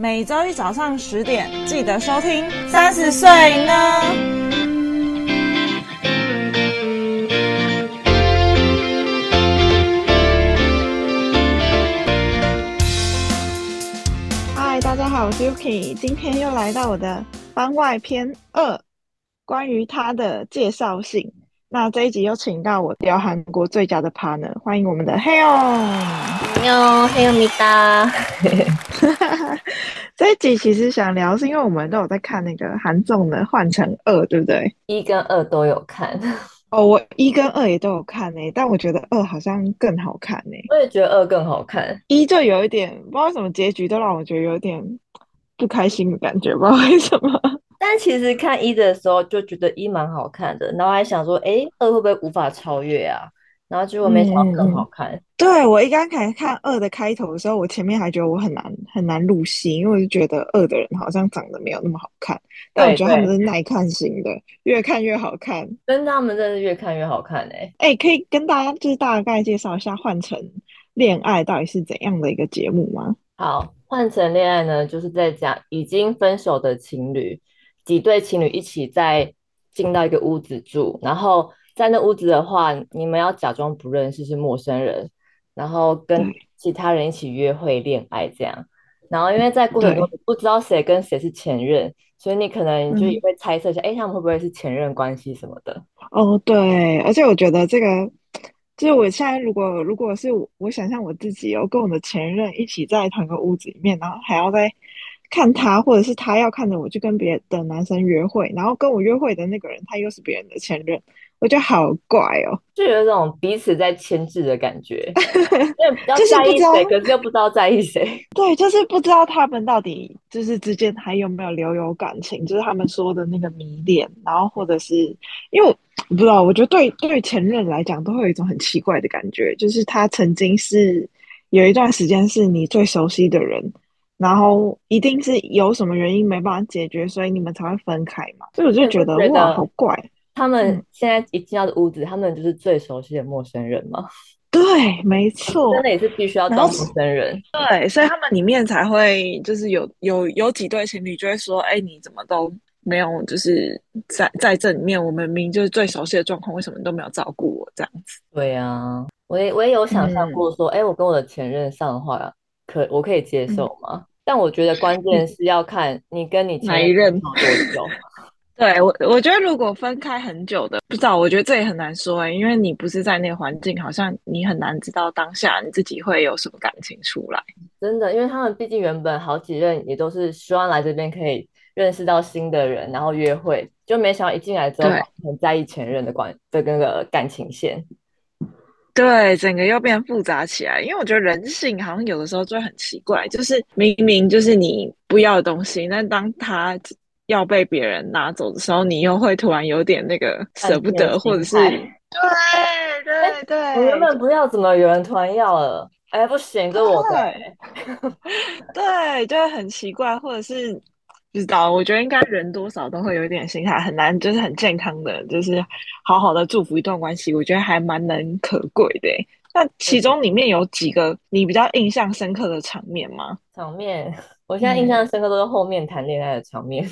每周一早上十点记得收听。三十岁呢？嗨，大家好，我是 Yuki，今天又来到我的番外篇二，关于他的介绍信。那这一集又请到我聊韩国最佳的 partner，欢迎我们的 Heon，你好 Heon 米达。这一集其实想聊，是因为我们都有在看那个韩综的《换城二》，对不对？一跟二都有看哦，我一跟二也都有看呢，但我觉得二好像更好看呢。我也觉得二更好看，一就有一点不知道什么结局，都让我觉得有点不开心的感觉，不知道为什么。但其实看一的时候就觉得一蛮好看的，然后还想说，哎，二会不会无法超越啊？然后结果没想到更好看。嗯、对，我一刚开始看二的开头的时候，我前面还觉得我很难很难入戏，因为我就觉得二的人好像长得没有那么好看。但我觉得他们是耐看型的，越看越好看。真的，他们真的是越看越好看哎！哎，可以跟大家就是大概介绍一下《换成恋爱》到底是怎样的一个节目吗？好，《换成恋爱》呢，就是在讲已经分手的情侣。几对情侣一起在进到一个屋子住，然后在那屋子的话，你们要假装不认识是陌生人，然后跟其他人一起约会恋爱这样。然后因为在过程中不知道谁跟谁是前任，所以你可能就也会猜测一下，哎、嗯，他们会不会是前任关系什么的？哦，对，而且我觉得这个就是我现在如果如果是我，我想象我自己有跟我的前任一起在同一个屋子里面，然后还要在。看他，或者是他要看着我去跟别的男生约会，然后跟我约会的那个人，他又是别人的前任，我觉得好怪哦，就有一种彼此在牵制的感觉，就是不知道，可是又不知道在意谁。对，就是不知道他们到底就是之间还有没有留有感情，就是他们说的那个迷恋，然后或者是因为我不知道，我觉得对对前任来讲都会有一种很奇怪的感觉，就是他曾经是有一段时间是你最熟悉的人。然后一定是有什么原因没办法解决，所以你们才会分开嘛。所以我就觉得，哇，好怪！他们现在一进到的屋子，嗯，他们就是最熟悉的陌生人嘛。对，没错，真的也是必须要当陌生人。对，所以他们里面才会就是有有有几对情侣就会说：“哎，你怎么都没有就是在在这里面，我们明明就是最熟悉的状况，为什么你都没有照顾我这样子？”对呀，啊，我也我也有想象过说：“哎，嗯，我跟我的前任上的话，可我可以接受吗？”嗯但我觉得关键是要看你跟你前任多久。对我，我觉得如果分开很久的，不知道，我觉得这也很难说哎、欸，因为你不是在那个环境，好像你很难知道当下你自己会有什么感情出来。真的，因为他们毕竟原本好几任也都是希望来这边可以认识到新的人，然后约会，就没想到一进来之后很在意前任的关的那个感情线。对，整个又变复杂起来，因为我觉得人性好像有的时候就很奇怪，就是明明就是你不要的东西，但当他要被别人拿走的时候，你又会突然有点那个舍不得，或者是对对对，我原本不要，怎么有人突然要了？哎，不行，这我对，对，就会很奇怪，或者是。不知道，我觉得应该人多少都会有一点心态，很难就是很健康的，就是好好的祝福一段关系。我觉得还蛮难可贵的。那其中里面有几个你比较印象深刻的场面吗？场面，我现在印象深刻都是后面谈恋爱的场面。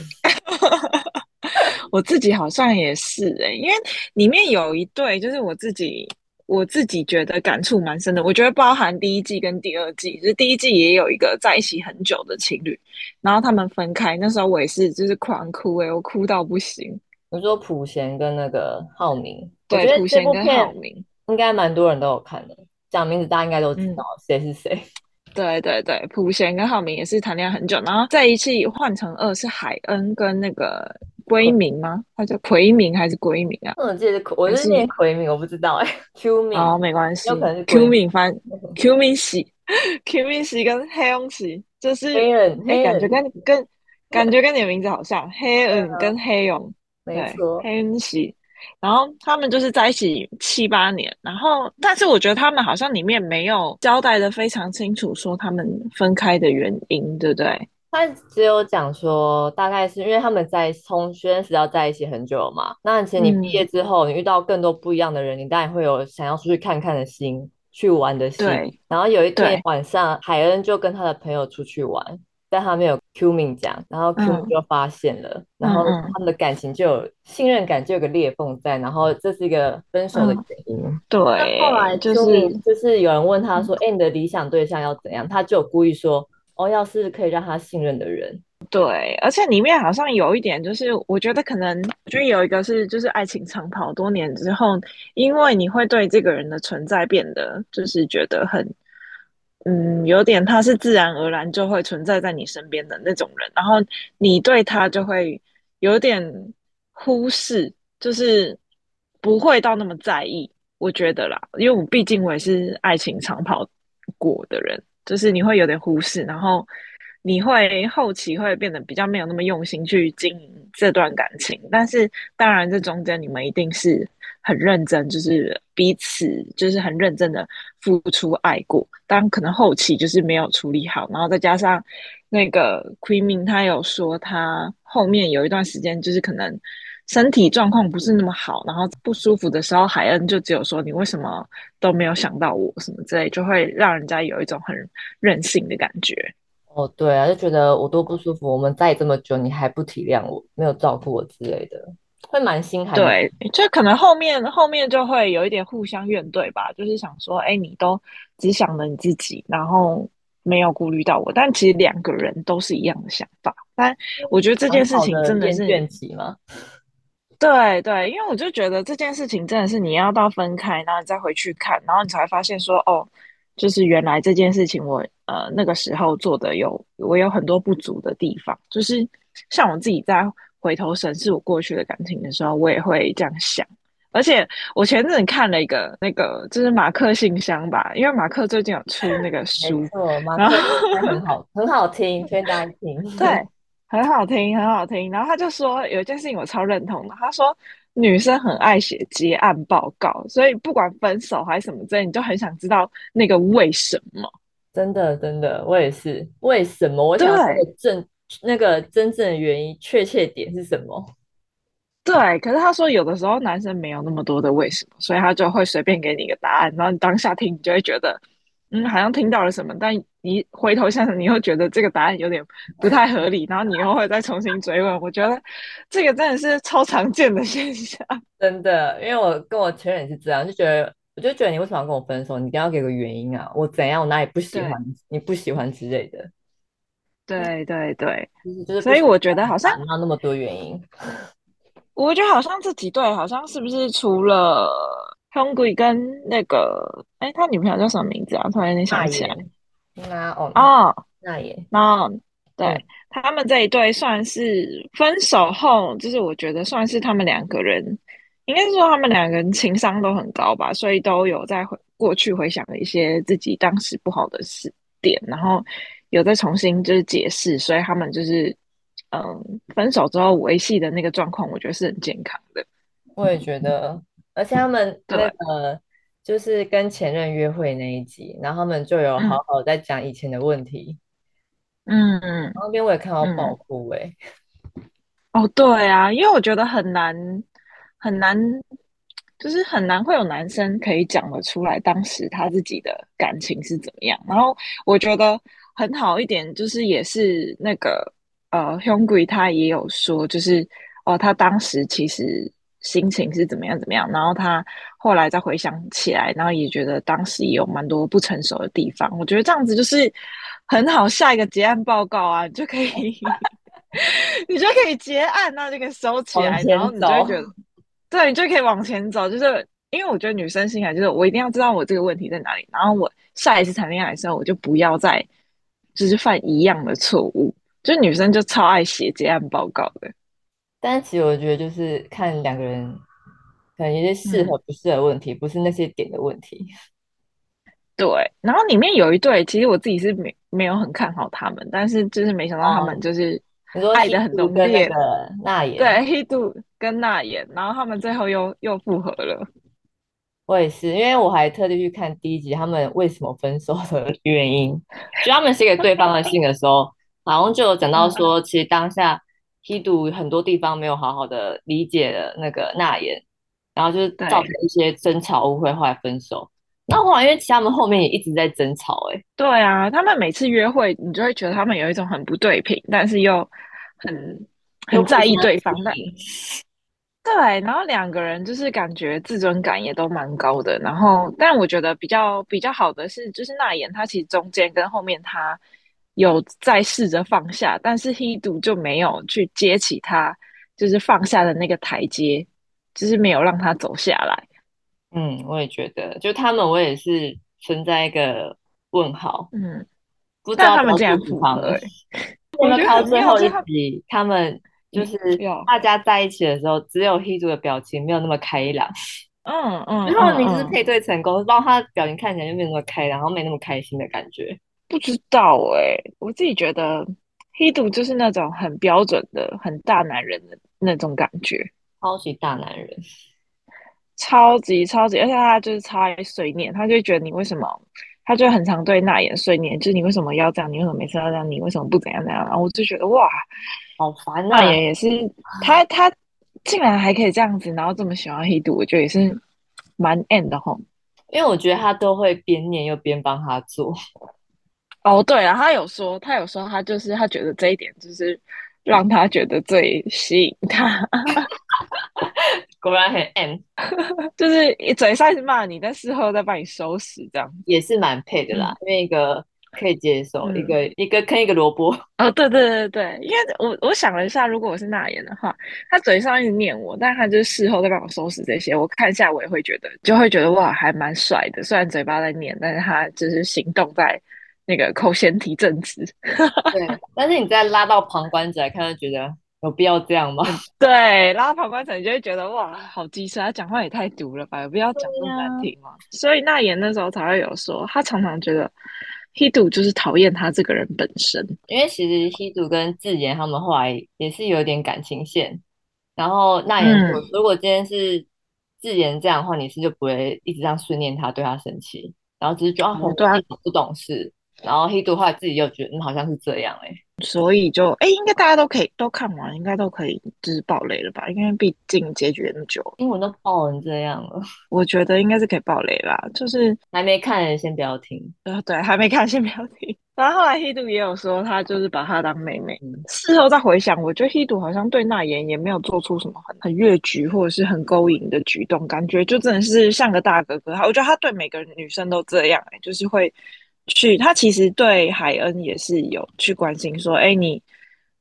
我自己好像也是哎，因为里面有一对，就是我自己。我自己觉得感触蛮深的，我觉得包含第一季跟第二季，就是第一季也有一个在一起很久的情侣，然后他们分开，那时候我也是就是狂哭诶、欸，我哭到不行。我说普贤跟那个浩明，对，普贤跟浩明应该蛮多人都有看的，讲名字大家应该都知道谁是谁。对对对，普贤跟浩明也是谈恋爱很久，然后在一起换乘二是海恩跟那个。闺明吗？他叫奎明还是闺明啊？我记得我是念奎明，我不知道哎、欸。Q 明哦，没关系。有可能是 Q 明翻 Q 明喜，Q 明喜跟黑恩喜，就是黑恩，欸、感觉跟跟感觉跟你的名字好像。黑恩跟黑勇，没错，黑恩喜。然后他们就是在一起七八年，然后但是我觉得他们好像里面没有交代的非常清楚，说他们分开的原因，对不对？他只有讲说，大概是因为他们在从学生时代在一起很久了嘛。那其实你毕业之后，你遇到更多不一样的人，嗯、你当然会有想要出去看看的心，去玩的心。对。然后有一天晚上，海恩就跟他的朋友出去玩，但他没有 Q 命讲，然后 Q 命就发现了，嗯、然后他们的感情就有信任感就有个裂缝在，然后这是一个分手的原因。嗯、对，后来就是就是有人问他说：“哎、嗯，你的理想对象要怎样？”他就故意说：“哦，要是可以让他信任的人。”对，而且里面好像有一点，就是我觉得可能，就有一个是，就是爱情长跑多年之后，因为你会对这个人的存在变得，就是觉得很。嗯，有点他是自然而然就会存在在你身边的那种人，然后你对他就会有点忽视，就是不会到那么在意。我觉得啦，因为我毕竟我也是爱情长跑过的人，就是你会有点忽视，然后你会后期会变得比较没有那么用心去经营这段感情。但是当然，这中间你们一定是。很认真，就是彼此就是很认真的付出爱过，但可能后期就是没有处理好，然后再加上那个 Queen 他有说他后面有一段时间就是可能身体状况不是那么好，然后不舒服的时候，海恩就只有说你为什么都没有想到我什么之类，就会让人家有一种很任性的感觉。哦，对啊，就觉得我多不舒服，我们在这么久你还不体谅我，没有照顾我之类的。会蛮心寒，对，就可能后面后面就会有一点互相怨怼吧，就是想说，哎，你都只想了你自己，然后没有顾虑到我，但其实两个人都是一样的想法，但我觉得这件事情真的是怨气吗？对对，因为我就觉得这件事情真的是你要到分开，然后你再回去看，然后你才发现说，哦，就是原来这件事情我呃那个时候做的有我有很多不足的地方，就是像我自己在。回头审视我过去的感情的时候，我也会这样想。而且我前阵子看了一个那个，就是马克信箱吧，因为马克最近有出那个书，没错，马克很好，很好听，推荐大家听。对，很好听，很好听。然后他就说有一件事情我超认同的，他说女生很爱写结案报告，所以不管分手还是什么之类，你就很想知道那个为什么。真的，真的，我也是。为什么？我想说正。那个真正的原因、确切点是什么？对，可是他说有的时候男生没有那么多的为什么，所以他就会随便给你一个答案，然后你当下听，你就会觉得，嗯，好像听到了什么，但你回头想想，你又觉得这个答案有点不太合理，然后你又会再重新追问。我觉得这个真的是超常见的现象，真的，因为我跟我前任也是这样，就觉得，我就觉得你为什么要跟我分手？你一定要给个原因啊，我怎样，我哪里不喜欢你不喜欢之类的。对对对，所以我觉得好像那么多原因。我觉得好像这几对好像是不是除了 Hyungui 跟那个，哎，他女朋友叫什么名字啊？突然间想起来。那哦哦，那也那对他们这一对算是分手后，就是我觉得算是他们两个人，应该是说他们两个人情商都很高吧，所以都有在回过去回想了一些自己当时不好的事点，然后。有在重新就是解释，所以他们就是嗯，分手之后维系的那个状况，我觉得是很健康的。我也觉得，而且他们那个就是跟前任约会那一集，然后他们就有好好在讲以前的问题。嗯嗯，那边我也看到爆哭哎。哦，对啊，因为我觉得很难很难，就是很难会有男生可以讲得出来当时他自己的感情是怎么样。然后我觉得。很好一点，就是也是那个呃 h u n g r y 他也有说，就是哦，他当时其实心情是怎么样怎么样，然后他后来再回想起来，然后也觉得当时也有蛮多不成熟的地方。我觉得这样子就是很好，下一个结案报告啊，你就可以 你就可以结案，那就可以收起来，然后你就会觉得，对，你就可以往前走。就是因为我觉得女生心态就是我一定要知道我这个问题在哪里，然后我下一次谈恋爱的时候，我就不要再。就是犯一样的错误，就女生就超爱写结案报告的。但其实我觉得，就是看两个人可能有些适合不适合问题，嗯、不是那些点的问题。对，然后里面有一对，其实我自己是没没有很看好他们，但是就是没想到他们就是爱的很浓烈。那也对，Hedo 跟那言，然后他们最后又又复合了。我也是，因为我还特地去看第一集，他们为什么分手的原因。就他们写给对方的信的时候，好像就有讲到说，其实当下 Hedo 很多地方没有好好的理解了那个那言，然后就是造成一些争吵误会，后来分手。那后来因为其他们后面也一直在争吵、欸，哎，对啊，他们每次约会，你就会觉得他们有一种很不对平，但是又很很在意对方的。对，然后两个人就是感觉自尊感也都蛮高的。然后，但我觉得比较比较好的是，就是娜妍她其实中间跟后面她有在试着放下，但是 Hedo 就没有去接起他就是放下的那个台阶，就是没有让他走下来。嗯，我也觉得，就他们，我也是存在一个问号。嗯，不知道他们这样复合。我们到最后一集，他们就是大家在一起的时候，只有 Hedo 的表情没有那么开朗。嗯嗯，然后你是配对成功，然后他的表情看起来就没那么开朗，然后没那么开心的感觉。不知道哎、欸，我自己觉得 Hedo 就是那种很标准的、很大男人的那种感觉，超级大男人。超级超级，而且他就是超爱碎念，他就觉得你为什么，他就很常对娜妍碎念，就是你为什么要这样，你为什么每次要这样，你为什么不怎样怎样？然后我就觉得哇，好烦啊！娜妍也是，他他竟然还可以这样子，然后这么喜欢黑度，我觉得也是蛮 end 的吼。因为我觉得他都会边念又边帮他做。哦，对啊，他有说，他有说，他就是他觉得这一点就是让他觉得最吸引他。果然很 M，就是嘴上是骂你，但事后再帮你收拾，这样也是蛮配的啦。嗯、因为一个可以接受，嗯、一个一个坑一个萝卜。哦，对对对对，因为我我想了一下，如果我是那言的话，他嘴上一直念我，但他就是事后再帮我收拾这些，我看一下我也会觉得，就会觉得哇，还蛮帅的。虽然嘴巴在念，但是他就是行动在那个口嫌体正直。对，但是你再拉到旁观者来看，就觉得。有必要这样吗？对，拉到旁观者你就会觉得哇，好机车，他讲话也太毒了吧，有必要讲那么难听吗？啊、所以娜妍那时候才会有说，他常常觉得 Hedo 就是讨厌他这个人本身，因为其实 Hedo 跟智妍他们后来也是有点感情线。然后娜妍说，嗯、如果今天是智妍这样的话，你是就不会一直这样训练他，对他生气，然后只是觉得他对他不懂事。然后 Hedo 后来自己又觉得，嗯，好像是这样哎、欸。所以就哎，应该大家都可以都看完，应该都可以就是爆雷了吧？因为毕竟结局那么久，英文都爆成这样了，我觉得应该是可以爆雷啦。就是还没看的先不要听，呃，对，还没看先不要听。然后后来 Hedo 也有说，他就是把她当妹妹。嗯、事后再回想，我觉得 Hedo 好像对娜妍也没有做出什么很很越矩或者是很勾引的举动，感觉就真的是像个大哥哥。我觉得他对每个女生都这样、欸，就是会。去，他其实对海恩也是有去关心，说，哎，你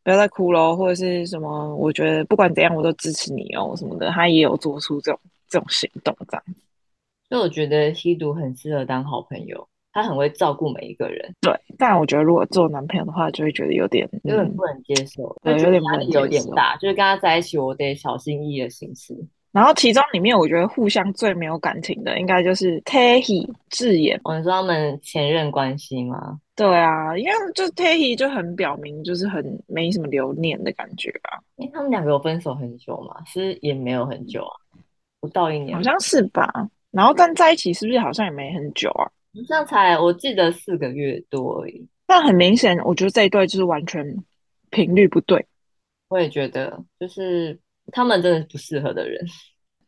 不要再哭喽，或者是什么，我觉得不管怎样，我都支持你哦，什么的，他也有做出这种这种行动，这样。所以我觉得吸毒很适合当好朋友，他很会照顾每一个人。对，但我觉得如果做男朋友的话，就会觉得有点有点不能接受，对，有点压力有点大，就是跟他在一起，我得小心翼翼的行事。然后其中里面，我觉得互相最没有感情的，应该就是 Taehi 智妍。我、哦、说他们前任关系吗？对啊，因为就 Taehi 就很表明，就是很没什么留念的感觉啊。因为他们两个有分手很久嘛，是也没有很久啊，不到一年，好像是吧。然后但在一起是不是好像也没很久啊？好像才我记得四个月多而已。但很明显，我觉得这一对就是完全频率不对。我也觉得，就是。他们真的不适合的人，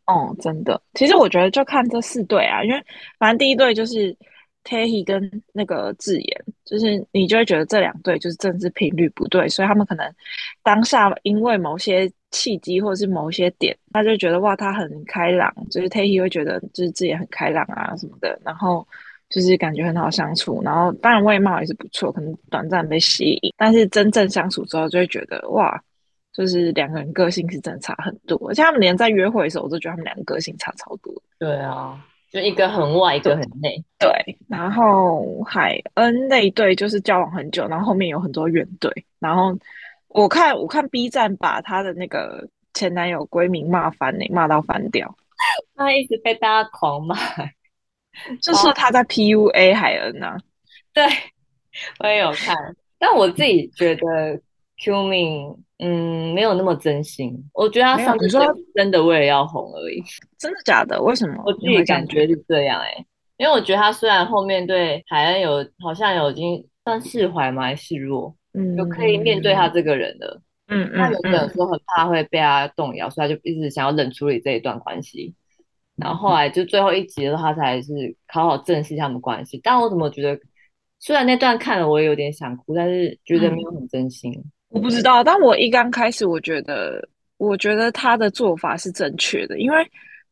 哦，真的。其实我觉得就看这四对啊，因为反正第一对就是 t a y 跟那个智妍，就是你就会觉得这两对就是政治频率不对，所以他们可能当下因为某些契机或者是某些点，他就觉得哇，他很开朗，就是 t a y 会觉得就是智妍很开朗啊什么的，然后就是感觉很好相处，然后当然外貌也是不错，可能短暂被吸引，但是真正相处之后就会觉得哇。就是两个人个性是真的差很多，而且他们连在约会的时候，我都觉得他们两个个性差超多。对啊，就一个很外，一个很内。对，然后海恩那一对就是交往很久，然后后面有很多怨怼。然后我看我看 B 站把她的那个前男友闺蜜骂翻呢，骂到翻掉。她一直被大家狂骂，就说她在 PUA 海恩啊。对，我也有看，但我自己觉得 Q 命。嗯，没有那么真心。我觉得他上次说真的为了要红而已。真的假的？为什么？我自己感觉是这样哎、欸，因为我觉得他虽然后面对海恩有好像有已经算释怀嘛，还是示弱，嗯，就可以面对他这个人了。嗯嗯。他有的时候很怕会被他动摇，所以他就一直想要冷处理这一段关系。然后后来就最后一集的话，他才是好好正视他们关系。但我怎么觉得，虽然那段看了我也有点想哭，但是觉得没有很真心。嗯、我不知道，但我一刚开始，我觉得，我觉得他的做法是正确的，因为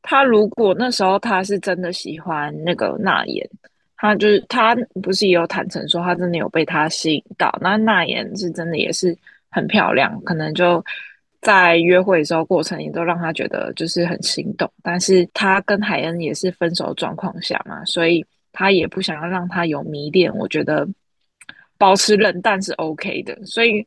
他如果那时候他是真的喜欢那个娜妍，他就是他不是也有坦诚说他真的有被他吸引到，那娜妍是真的也是很漂亮，可能就。在约会的时候，过程也都让他觉得就是很心动，但是他跟海恩也是分手状况下嘛，所以他也不想要让他有迷恋。我觉得保持冷淡是 OK 的，所以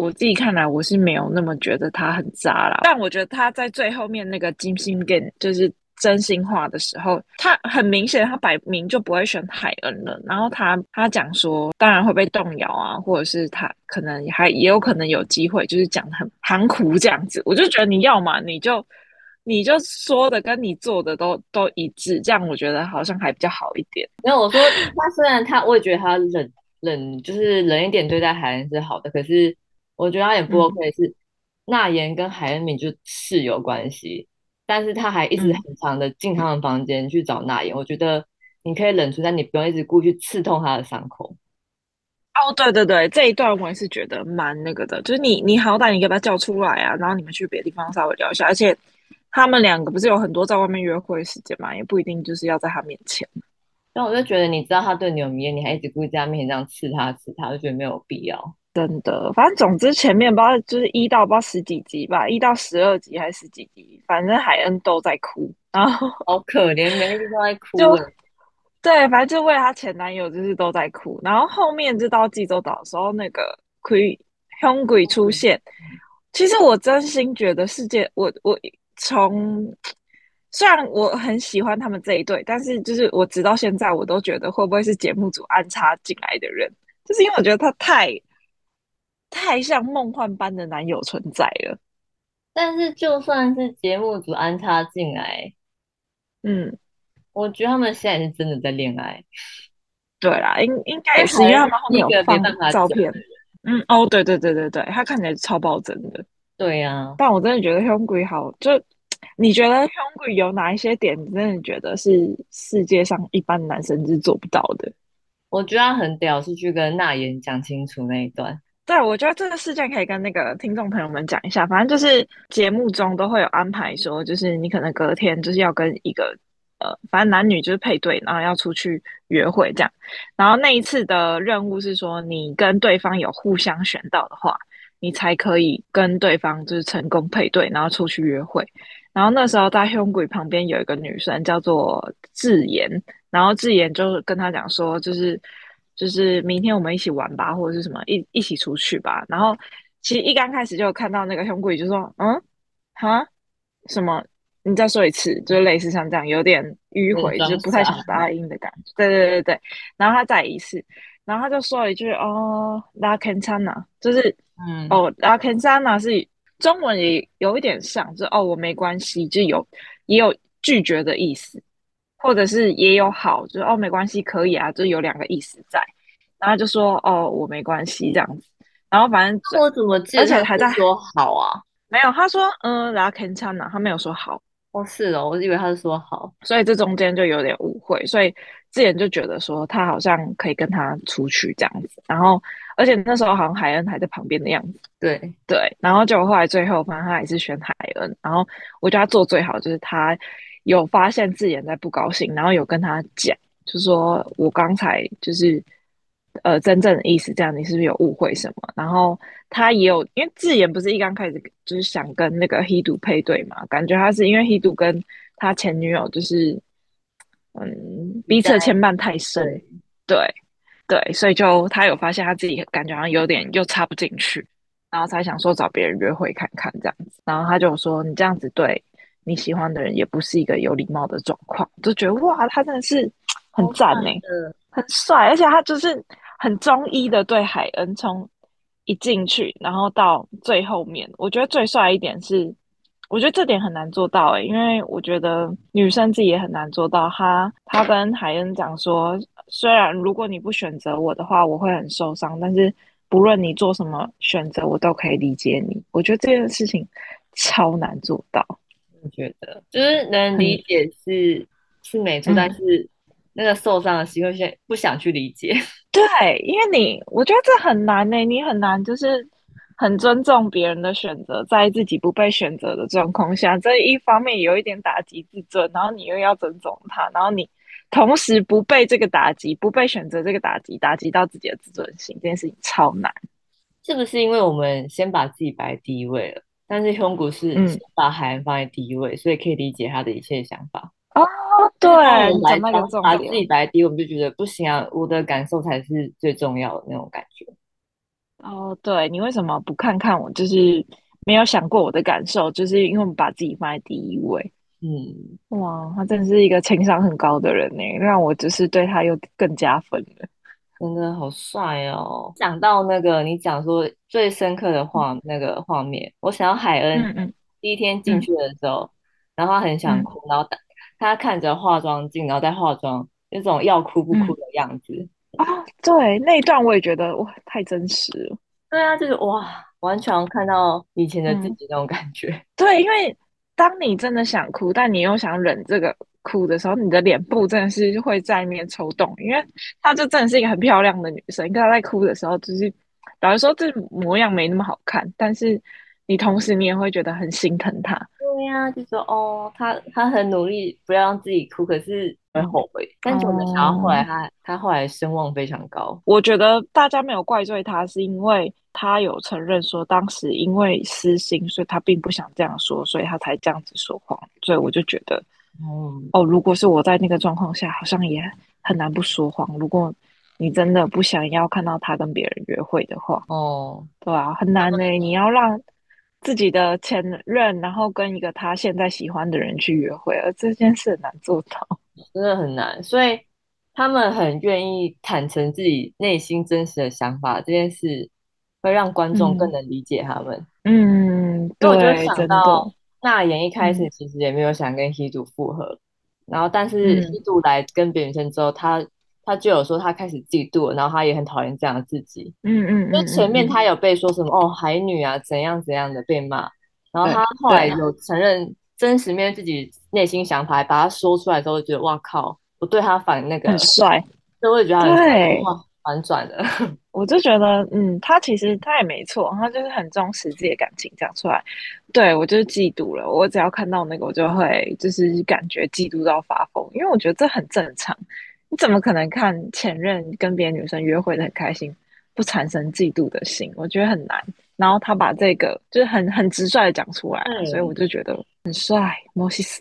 我自己看来我是没有那么觉得他很渣啦。但我觉得他在最后面那个金星 game 就是。真心话的时候，他很明显，他摆明就不会选海恩了。然后他他讲说，当然会被动摇啊，或者是他可能还也有可能有机会，就是讲很含糊这样子。我就觉得你要嘛，你就你就说的跟你做的都都一致，这样我觉得好像还比较好一点。没有，我说他虽然他，我也觉得他冷冷，就是冷一点对待海恩是好的，可是我觉得他也不 OK，是娜妍跟海恩敏就室友关系。但是他还一直很常的进他们房间去找娜妍，嗯，我觉得你可以冷处，但你不用一直故意去刺痛他的伤口。哦，对对对，这一段我也是觉得蛮那个的，就是你你好歹你给他叫出来啊，然后你们去别的地方稍微聊一下，而且他们两个不是有很多在外面约会时间嘛，也不一定就是要在他面前。但我就觉得你知道他对你有迷恋，你还一直故意在他面前这样刺他刺他，我就觉得没有必要。真的，反正总之前面不知道就是一到不知道十几集吧，一到十二集还是十几集，反正海恩都在哭，然后好可怜，每个都在哭。就对，反正就为了她前男友就是都在哭，然后后面就到济州岛的时候，那个鬼凶鬼出现，其实我真心觉得世界，我我从虽然我很喜欢他们这一对，但是就是我直到现在我都觉得会不会是节目组安插进来的人，就是因为我觉得他太。太像梦幻般的男友存在了，但是就算是节目组安插进来，嗯，我觉得他们现在是真的在恋爱。对啦，应应该也是因为他们后面有放照片。嗯，哦，对对对对对，他看起来超爆真的。对呀、啊，但我真的觉得 h u n g r y 好，就你觉得 h u n g r y 有哪一些点，你真的觉得是世界上一般男生是做不到的？我觉得他很屌，是去跟那言讲清楚那一段。对，我觉得这个事件可以跟那个听众朋友们讲一下。反正就是节目中都会有安排说，就是你可能隔天就是要跟一个呃，反正男女就是配对，然后要出去约会这样。然后那一次的任务是说，你跟对方有互相选到的话，你才可以跟对方就是成功配对，然后出去约会。然后那时候在凶鬼旁边有一个女生叫做智妍，然后智妍就跟他讲说，就是。就是明天我们一起玩吧，或者是什么一一起出去吧。然后其实一刚开始就看到那个凶鬼就说：“嗯，哈，什么？你再说一次。”就类似像这样，有点迂回，就不太想答应的感觉。对对对对。然后他再一次，然后他就说了一句：“哦，拉肯萨娜，就是嗯，哦，拉肯萨娜是中文也有一点像，就是哦，我没关系，就有也有拒绝的意思。”或者是也有好，就是哦没关系，可以啊，就有两个意思在，然后就说哦我没关系这样子，然后反正我怎么记得，而且还在说好啊，没有，他说嗯拉肯唱呢，他没有说好，哦是哦，我以为他是说好，所以这中间就有点误会，所以智妍就觉得说他好像可以跟他出去这样子，然后而且那时候好像海恩还在旁边的样子，对对，然后就后来最后反正他还是选海恩，然后我觉得他做最好就是他。有发现智妍在不高兴，然后有跟他讲，就说我刚才就是呃真正的意思，这样你是不是有误会什么？然后他也有，因为智妍不是一刚开始就是想跟那个 Hedo 配对嘛，感觉他是因为 Hedo 跟他前女友就是嗯彼此牵绊太深，对对，对，所以就他有发现他自己感觉好像有点又插不进去，然后才想说找别人约会看看这样子，然后他就说你这样子对。你喜欢的人也不是一个有礼貌的状况，就觉得哇，他真的是很赞呢，很帅，而且他就是很中一的对海恩，从一进去，然后到最后面，我觉得最帅一点是，我觉得这点很难做到诶，因为我觉得女生自己也很难做到。他他跟海恩讲说，虽然如果你不选择我的话，我会很受伤，但是不论你做什么选择，我都可以理解你。我觉得这件事情超难做到。我觉得就是能理解是、嗯、是没错，但是那个受伤的心会先不想去理解。对，因为你我觉得这很难呢、欸，你很难就是很尊重别人的选择，在自己不被选择的状况下，这一方面有一点打击自尊，然后你又要尊重他，然后你同时不被这个打击，不被选择这个打击，打击到自己的自尊心，这件事情超难。是不是因为我们先把自己摆在第一位了？但是胸骨是先把海恩放在第一位，嗯，所以可以理解他的一切想法。哦，对，来把自己摆在第一，我们就觉得不行啊，我的感受才是最重要的那种感觉。哦，对，你为什么不看看我？就是没有想过我的感受，就是因为我们把自己放在第一位。嗯，哇，他真是一个情商很高的人呢，让我就是对他又更加分了。真的好帅哦！讲到那个你讲说最深刻的画、嗯、那个画面，我想到海恩第一天进去的时候，嗯、然后他很想哭，嗯、然后他看着化妆镜，然后在化妆，那种要哭不哭的样子啊！对，那一段我也觉得哇，太真实了。对啊，就是哇，完全看到以前的自己那种感觉。嗯、对，因为当你真的想哭，但你又想忍这个。哭的时候，你的脸部真的是会在面抽动，因为她就真的是一个很漂亮的女生。你看她在哭的时候，就是老实说这模样没那么好看，但是你同时你也会觉得很心疼她。对呀、啊，就说哦，他他很努力不要让自己哭，可是很后悔。嗯、但是我没想到后来他他后来声望非常高。我觉得大家没有怪罪他，是因为他有承认说当时因为私心，所以他并不想这样说，所以他才这样子说谎。所以我就觉得。哦哦，如果是我在那个状况下，好像也很难不说谎。如果你真的不想要看到他跟别人约会的话，哦，对啊，很难呢、欸。你要让自己的前任，然后跟一个他现在喜欢的人去约会，而这件事很难做到，真的很难。所以他们很愿意坦诚自己内心真实的想法，这件事会让观众更能理解他们。嗯，对，我就想到。那妍一开始其实也没有想跟希祖复合，嗯，然后但是希祖来跟别人生之后，他他就有说他开始嫉妒了，然后他也很讨厌这样的自己。嗯嗯，就前面他有被说什么哦海女啊怎样怎样的被骂，然后他后来有承认真实面对自己内心想法，把他说出来之后，觉得哇靠，我对他反那个很帅，所以我也觉得很帅哇。反转的，我就觉得，嗯，他其实他也没错，他就是很重视自己的感情讲出来。对，我就是嫉妒了，我只要看到那个，我就会就是感觉嫉妒到发疯，因为我觉得这很正常。你怎么可能看前任跟别的女生约会的很开心，不产生嫉妒的心？我觉得很难。然后他把这个就是很很直率的讲出来，所以我就觉得很帅。摩西斯，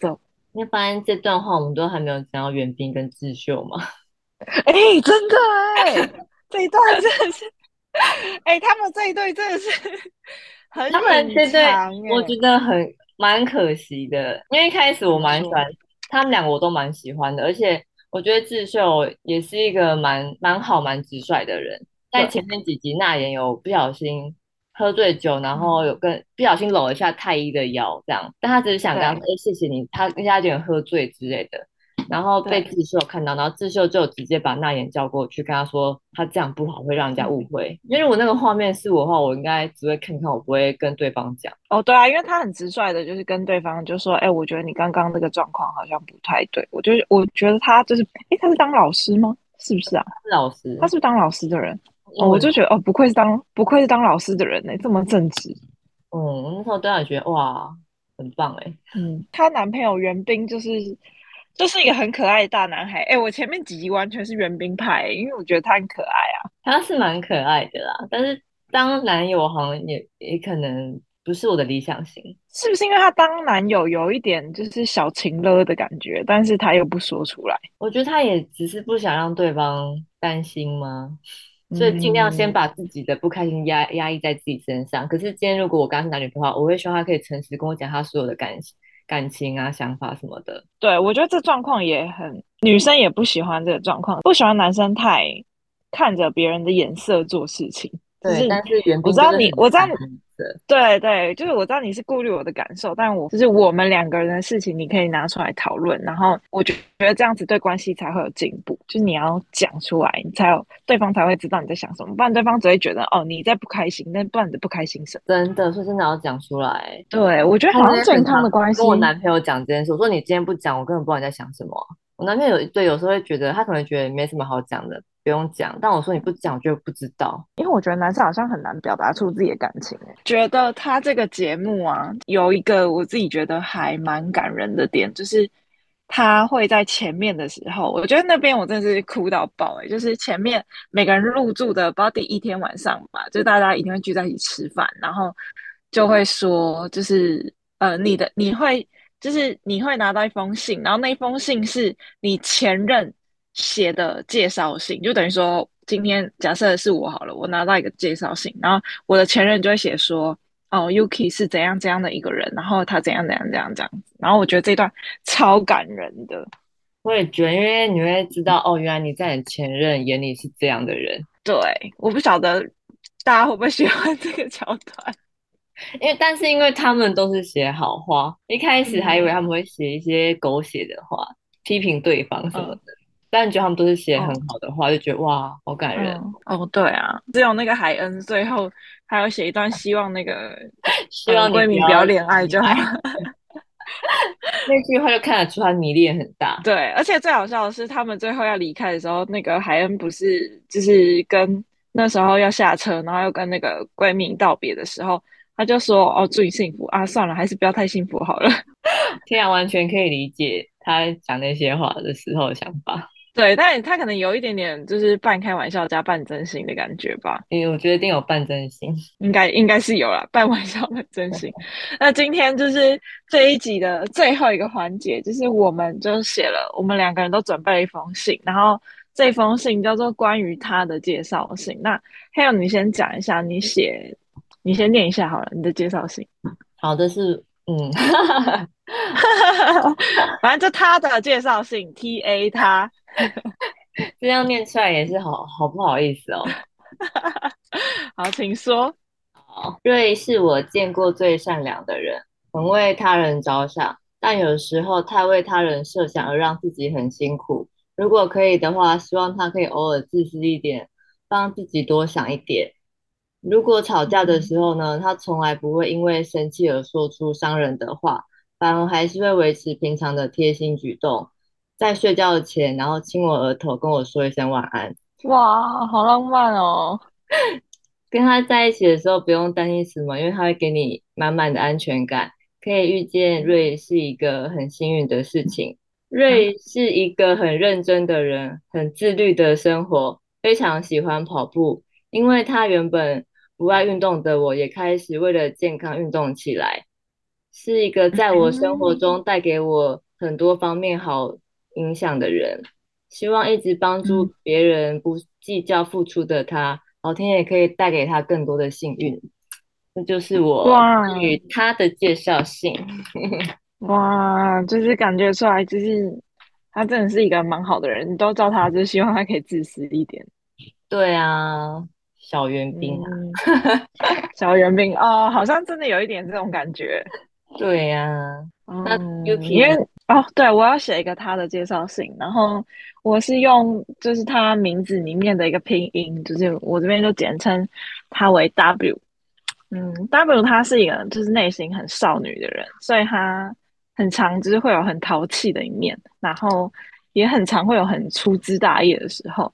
你发现这段话我们都还没有讲到元彬跟智秀吗？哎、欸，真的哎、欸，这一段真的是，哎、欸，他们这一对真的是很长、欸，他们这对我觉得很蛮可惜的，因为一开始我蛮喜欢他们两个，我都蛮喜欢的，而且我觉得智秀也是一个蛮蛮好、蛮直率的人。在前面几集，那言有不小心喝醉酒，然后有跟不小心搂了一下太医的腰，这样，但他只是想跟他说：“哎、欸，谢谢你。”他跟家有点喝醉之类的。然后被智秀看到，然后智秀就直接把那言叫过去，跟他说他这样不好，会让人家误会。因为如果那个画面是我的话，我应该只会看看，我不会跟对方讲。哦，对啊，因为他很直率的，就是跟对方就说：“哎，我觉得你刚刚那个状况好像不太对。”我就是我觉得他就是，哎，他是当老师吗？是不是啊？是老师，他是不是当老师的人？哦，我就觉得哦，不愧是当不愧是当老师的人呢，这么正直。嗯，那时候对他觉得哇，很棒哎。嗯，她男朋友元彬就是。就是一个很可爱的大男孩，哎、欸，我前面几集完全是元彬派，因为我觉得他很可爱啊。他是蛮可爱的啦，但是当男友好像也也可能不是我的理想型。是不是因为他当男友有一点就是小情勒的感觉，但是他又不说出来？我觉得他也只是不想让对方担心吗？所以尽量先把自己的不开心压压抑在自己身上。可是今天如果我刚是男女朋友的话，我会希望他可以诚实跟我讲他所有的感情。感情啊，想法什么的，对，我觉得这状况也很，女生也不喜欢这个状况，不喜欢男生太看着别人的眼色做事情。对，是我知道你，我知道你，对对，就是我知道你是顾虑我的感受，但我就是我们两个人的事情，你可以拿出来讨论，然后我觉得这样子对关系才会有进步。就是你要讲出来，你才有对方才会知道你在想什么，不然对方只会觉得哦你在不开心，那不然你的不开心什么？真的，说真的要讲出来。对，我觉得好像健康的关系。跟我男朋友讲这件事，我说你今天不讲，我根本不知道你在想什么。我男朋友有对，有时候会觉得他可能觉得没什么好讲的。不用讲，但我说你不讲，我就不知道。因为我觉得男生好像很难表达出自己的感情。觉得他这个节目啊，有一个我自己觉得还蛮感人的点，就是他会在前面的时候，我觉得那边我真的是哭到爆哎！就是前面每个人入住的，不知道第一天晚上吧，就大家一定会聚在一起吃饭，然后就会说，就是呃，你的你会就是你会拿到一封信，然后那封信是你前任。写的介绍信，就等于说，今天假设是我好了，我拿到一个介绍信，然后我的前任就会写说，哦，Yuki 是怎样怎样的一个人，然后他怎样怎样怎样这样子，然后我觉得这段超感人的。我也觉得，因为你会知道，哦，原来你在你前任眼里是这样的人。对，我不晓得大家会不会喜欢这个桥段，因为但是因为他们都是写好话，一开始还以为他们会写一些狗血的话，嗯、批评对方什么的。嗯但你觉得他们都是写很好的话，哦、就觉得哇，好感人哦，哦。对啊，只有那个海恩最后还有写一段，希望那个 希望闺蜜不要恋爱就好。那句话就看得出他迷恋很大。对，而且最好笑的是，他们最后要离开的时候，那个海恩不是就是跟那时候要下车，然后又跟那个闺蜜道别的时候，他就说：“哦，祝你幸福啊，算了，还是不要太幸福好了。”天啊，完全可以理解他讲那些话的时候的想法。对，但他可能有一点点就是半开玩笑加半真心的感觉吧。因为我觉得一定有半真心，应该应该是有啦，半玩笑半真心。那今天就是这一集的最后一个环节，就是我们就写了，我们两个人都准备了一封信，然后这封信叫做关于他的介绍信。那还有你先讲一下，你写，你先念一下好了，你的介绍信。好的，是嗯。反正就他的介绍信，T A 他 这样念出来也是好好不好意思哦。好，请说。好，瑞是我见过最善良的人，很为他人着想，但有时候太为他人设想而让自己很辛苦。如果可以的话，希望他可以偶尔自私一点，帮自己多想一点。如果吵架的时候呢，他从来不会因为生气而说出伤人的话。反而还是会维持平常的贴心举动，在睡觉前，然后亲我额头，跟我说一声晚安。哇，好浪漫哦！跟他在一起的时候不用担心什么，因为他会给你满满的安全感。可以遇见瑞是一个很幸运的事情。瑞是一个很认真的人，很自律的生活，非常喜欢跑步。因为他原本不爱运动的我，也开始为了健康运动起来。是一个在我生活中带给我很多方面好影响的人，希望一直帮助别人，不计较付出的他，老天也可以带给他更多的幸运。这就是我与他的介绍信。哇，就是感觉出来，就是他真的是一个蛮好的人，你都叫他，就希望他可以自私一点。对啊，小圆兵啊，嗯、小圆兵哦，好像真的有一点这种感觉。对呀、啊，那 Yuki 因为哦，对，我要写一个他的介绍信，然后我是用就是他名字里面的一个拼音，就是我这边就简称他为 W。嗯，W 他是一个就是内心很少女的人，所以他很常就是会有很淘气的一面，然后也很常会有很粗枝大叶的时候。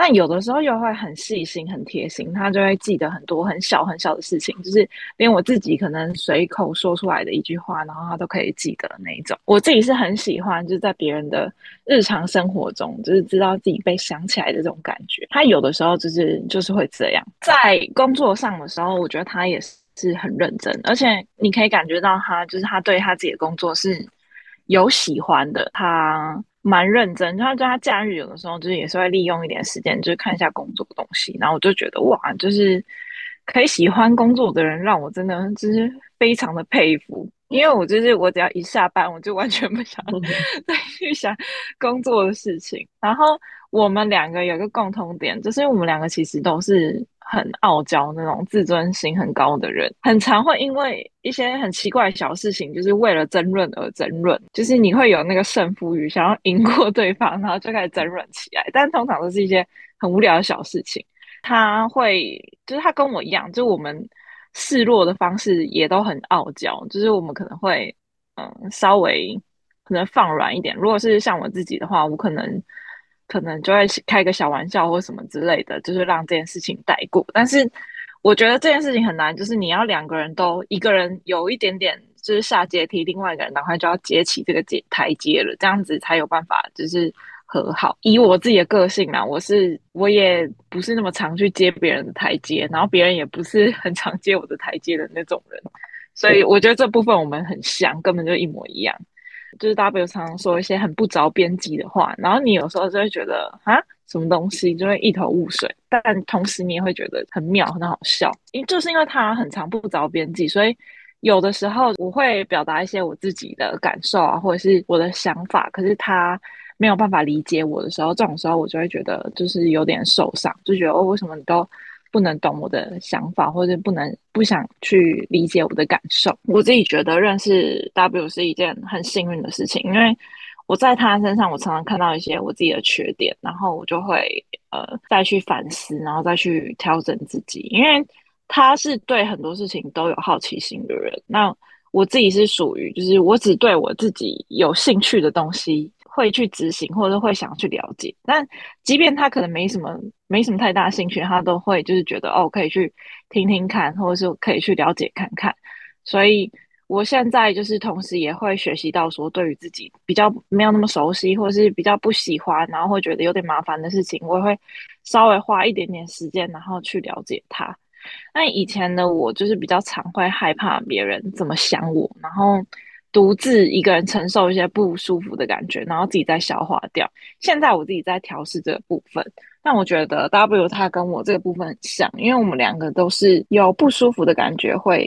但有的时候又会很细心、很贴心，他就会记得很多很小很小的事情，就是连我自己可能随口说出来的一句话，然后他都可以记得那一种。我自己是很喜欢，就是在别人的日常生活中，就是知道自己被想起来的这种感觉。他有的时候就是就是会这样，在工作上的时候，我觉得他也是很认真，而且你可以感觉到他就是他对他自己的工作是有喜欢的，他。蛮认真，他就他假日有的时候就是也是会利用一点时间，就是看一下工作的东西。然后我就觉得哇，就是可以喜欢工作的人，让我真的就是非常的佩服。因为我就是我只要一下班，我就完全不想 再去想工作的事情。然后我们两个有一个共同点，就是我们两个其实都是很傲娇那种自尊心很高的人，很常会因为一些很奇怪的小事情，就是为了争论而争论，就是你会有那个胜负欲，想要赢过对方，然后就开始争论起来。但通常都是一些很无聊的小事情。他会，就是他跟我一样，就我们示弱的方式也都很傲娇，就是我们可能会，嗯，稍微可能放软一点。如果是像我自己的话，我可能。可能就会开个小玩笑或什么之类的，就是让这件事情带过。但是我觉得这件事情很难，就是你要两个人都一个人有一点点就是下阶梯，另外一个人赶快就要接起这个阶台阶了，这样子才有办法就是和好。以我自己的个性啊，我是我也不是那么常去接别人的台阶，然后别人也不是 很常接我的台阶的那种人，所以我觉得这部分我们很像，根本就一模一样。就是 W 常常说一些很不着边际的话，然后你有时候就会觉得啊，什么东西就会一头雾水，但同时你也会觉得很妙，很好笑。因就是因为他很常不着边际，所以有的时候我会表达一些我自己的感受啊，或者是我的想法，可是他没有办法理解我的时候，这种时候我就会觉得就是有点受伤，就觉得哦，为什么你都。不能懂我的想法，或者不能不想去理解我的感受。我自己觉得认识 W 是一件很幸运的事情，因为我在他身上，我常常看到一些我自己的缺点，然后我就会呃再去反思，然后再去调整自己。因为他是对很多事情都有好奇心的人，那我自己是属于就是我只对我自己有兴趣的东西。会去执行，或者会想去了解，但即便他可能没什么、没什么太大兴趣，他都会就是觉得哦，可以去听听看，或者是可以去了解看看。所以我现在就是同时也会学习到说，对于自己比较没有那么熟悉，或者是比较不喜欢，然后会觉得有点麻烦的事情，我也会稍微花一点点时间，然后去了解他。那以前的我就是比较常会害怕别人怎么想我，然后。独自一个人承受一些不舒服的感觉，然后自己再消化掉。现在我自己在调试这个部分，但我觉得 W 他跟我这个部分很像，因为我们两个都是有不舒服的感觉，会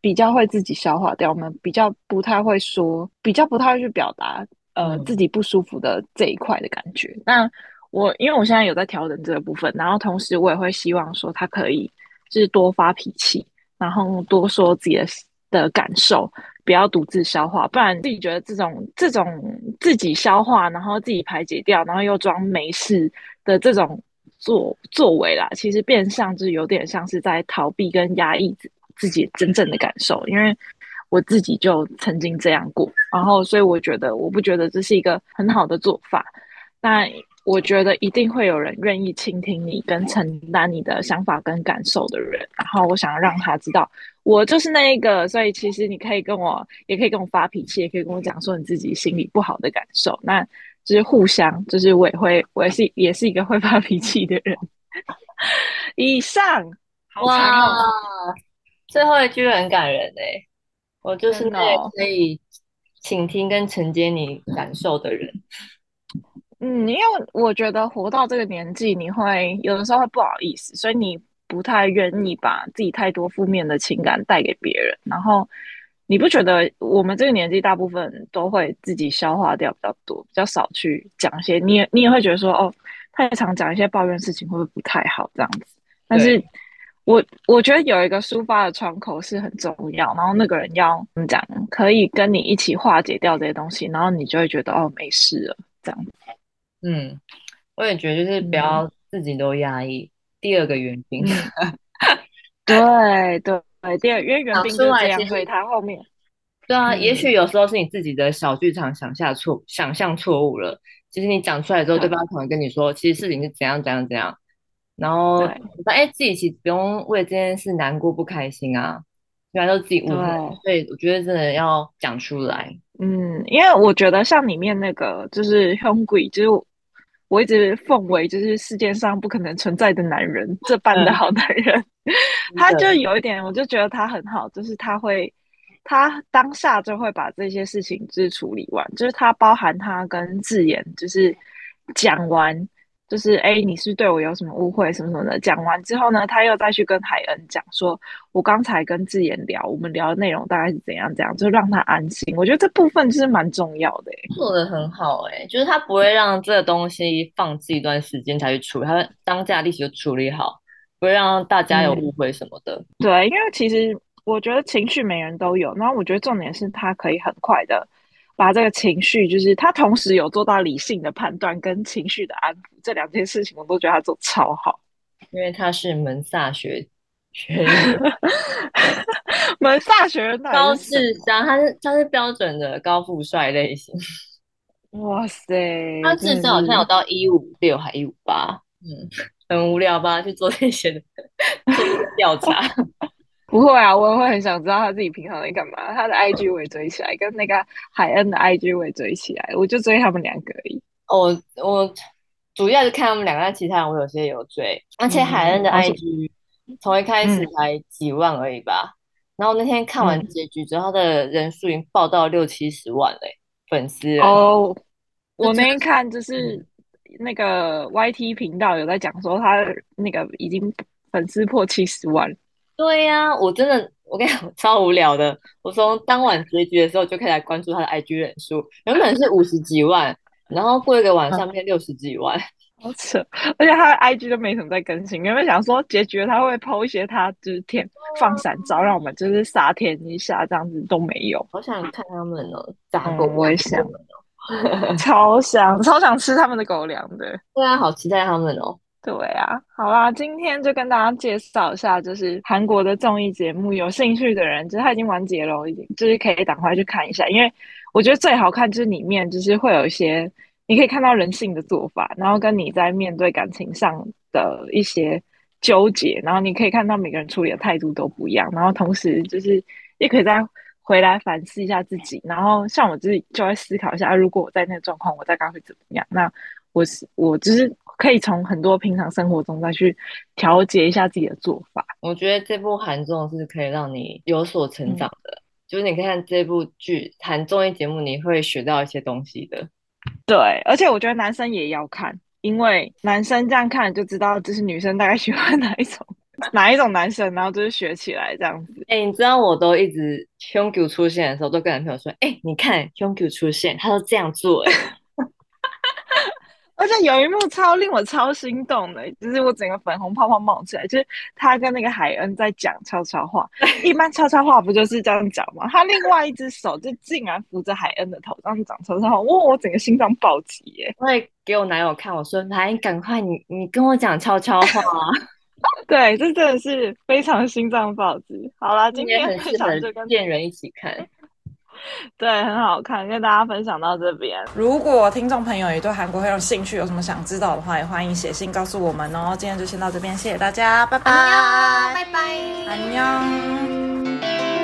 比较会自己消化掉。我们比较不太会说，比较不太会去表达呃自己不舒服的这一块的感觉。嗯、那我因为我现在有在调整这个部分，然后同时我也会希望说他可以就是多发脾气，然后多说自己的的感受。不要独自消化，不然自己觉得这种这种自己消化，然后自己排解掉，然后又装没事的这种作作为啦，其实变相就有点像是在逃避跟压抑自己真正的感受。因为我自己就曾经这样过，然后所以我觉得我不觉得这是一个很好的做法。但我觉得一定会有人愿意倾听你跟承担你的想法跟感受的人，然后我想让他知道，我就是那一个，所以其实你可以跟我，也可以跟我发脾气，也可以跟我讲说你自己心里不好的感受，那就是互相，就是我也会，我也是也是一个会发脾气的人。以上，哇，最后一句很感人哎，我就是那个可以倾听跟承接你感受的人。嗯，因为我觉得活到这个年纪，你会有的时候会不好意思，所以你不太愿意把自己太多负面的情感带给别人。然后你不觉得我们这个年纪大部分都会自己消化掉比较多，比较少去讲一些。你也你也会觉得说，哦，太常讲一些抱怨事情会不会不太好这样子？但是我我觉得有一个抒发的窗口是很重要，然后那个人要怎么讲，可以跟你一起化解掉这些东西，然后你就会觉得哦，没事了这样子。嗯，我也觉得就是不要自己都压抑。嗯、第二个原因，对对对，第二因为原因这样，所以他后面，对啊，嗯、也许有时候是你自己的小剧场想下错，想象错误了。其实你讲出来之后，对方可能跟你说，其实事情是怎样怎样怎样。然后，哎，自己其实不用为这件事难过不开心啊，原来都自己误会。所以我觉得真的要讲出来。嗯，因为我觉得像里面那个就是 hungry，，就是。我一直奉为就是世界上不可能存在的男人，这般的好男人，嗯、他就有一点，我就觉得他很好，就是他会，他当下就会把这些事情就是处理完，就是他包含他跟智妍就是讲完，就是哎，你是对我有什么误会什么什么的。讲完之后呢，他又再去跟海恩讲说，我刚才跟智妍聊，我们聊的内容大概是怎样怎样，就让他安心。我觉得这部分就是蛮重要的，做的很好哎，就是他不会让这个东西放置一段时间才去处理，他当下立即就处理好，不会让大家有误会什么的。嗯、对，因为其实我觉得情绪每人都有，然后我觉得重点是他可以很快的。把这个情绪，就是他同时有做到理性的判断跟情绪的安抚，这两件事情我都觉得他做超好，因为他是门萨学学院，门萨学院高智商，他是他是标准的高富帅类型。哇塞，他智商好像有到一五六还一五八，嗯，很无聊吧？去做这些的调查。不会啊，我也会很想知道他自己平常在干嘛。他的 IG 我也追起来，跟那个海恩的 IG 我也追起来，我就追他们两个而已。我我主要是看他们两个，但其他人我有些有追。而且海恩的 IG 从一开始才几万而已吧，嗯、然后那天看完结局之后，他的人数已经爆到六七十万嘞，粉丝哦。我那天看就是那个 YT 频道有在讲说，他那个已经粉丝破七十万。对呀、啊，我真的，我跟你讲，超无聊的。我从当晚结局的时候就开始来关注他的 IG 人数，原本是五十几万，然后过一个晚上变六十几万，好扯。而且他的 IG 都没什么在更新，原本想说结局他会 PO 一些他就是天放闪照，让我们就是撒甜一下，这样子都没有。好想看他们哦，炸狗、嗯，我也 想，超想超想吃他们的狗粮的。对啊，好期待他们哦。对啊，好啦，今天就跟大家介绍一下，就是韩国的综艺节目，有兴趣的人，就是他已经完结了，已经就是可以赶快去看一下，因为我觉得最好看就是里面就是会有一些你可以看到人性的做法，然后跟你在面对感情上的一些纠结，然后你可以看到每个人处理的态度都不一样，然后同时就是也可以再回来反思一下自己，然后像我自己就会思考一下，如果我在那个状况，我大概会怎么样？那我是我就是。可以从很多平常生活中再去调节一下自己的做法。我觉得这部韩综是可以让你有所成长的，嗯、就是你看这部剧韩综艺节目，你会学到一些东西的。对，而且我觉得男生也要看，因为男生这样看就知道，就是女生大概喜欢哪一种 哪一种男生，然后就是学起来这样子。哎、欸，你知道我都一直 Hyungkook 出现的时候，都跟男朋友说：“哎、欸，你看 Hyungkook 出现，他都这样做。”哎。而且有一幕超令我超心动的，就是我整个粉红泡泡冒出来，就是他跟那个海恩在讲悄悄话。一般悄悄话不就是这样讲吗？他另外一只手就竟然扶着海恩的头，这样讲悄悄话，哇！我整个心脏暴击耶！我也给我男友看，我说：“来，赶快你你跟我讲悄悄话。”对，这真的是非常心脏暴击。好啦，今天很适合就跟恋人一起看。对，很好看，跟大家分享到这边。如果听众朋友也对韩国很有兴趣，有什么想知道的话，也欢迎写信告诉我们哦。今天就先到这边，谢谢大家，拜拜，拜拜，安妞。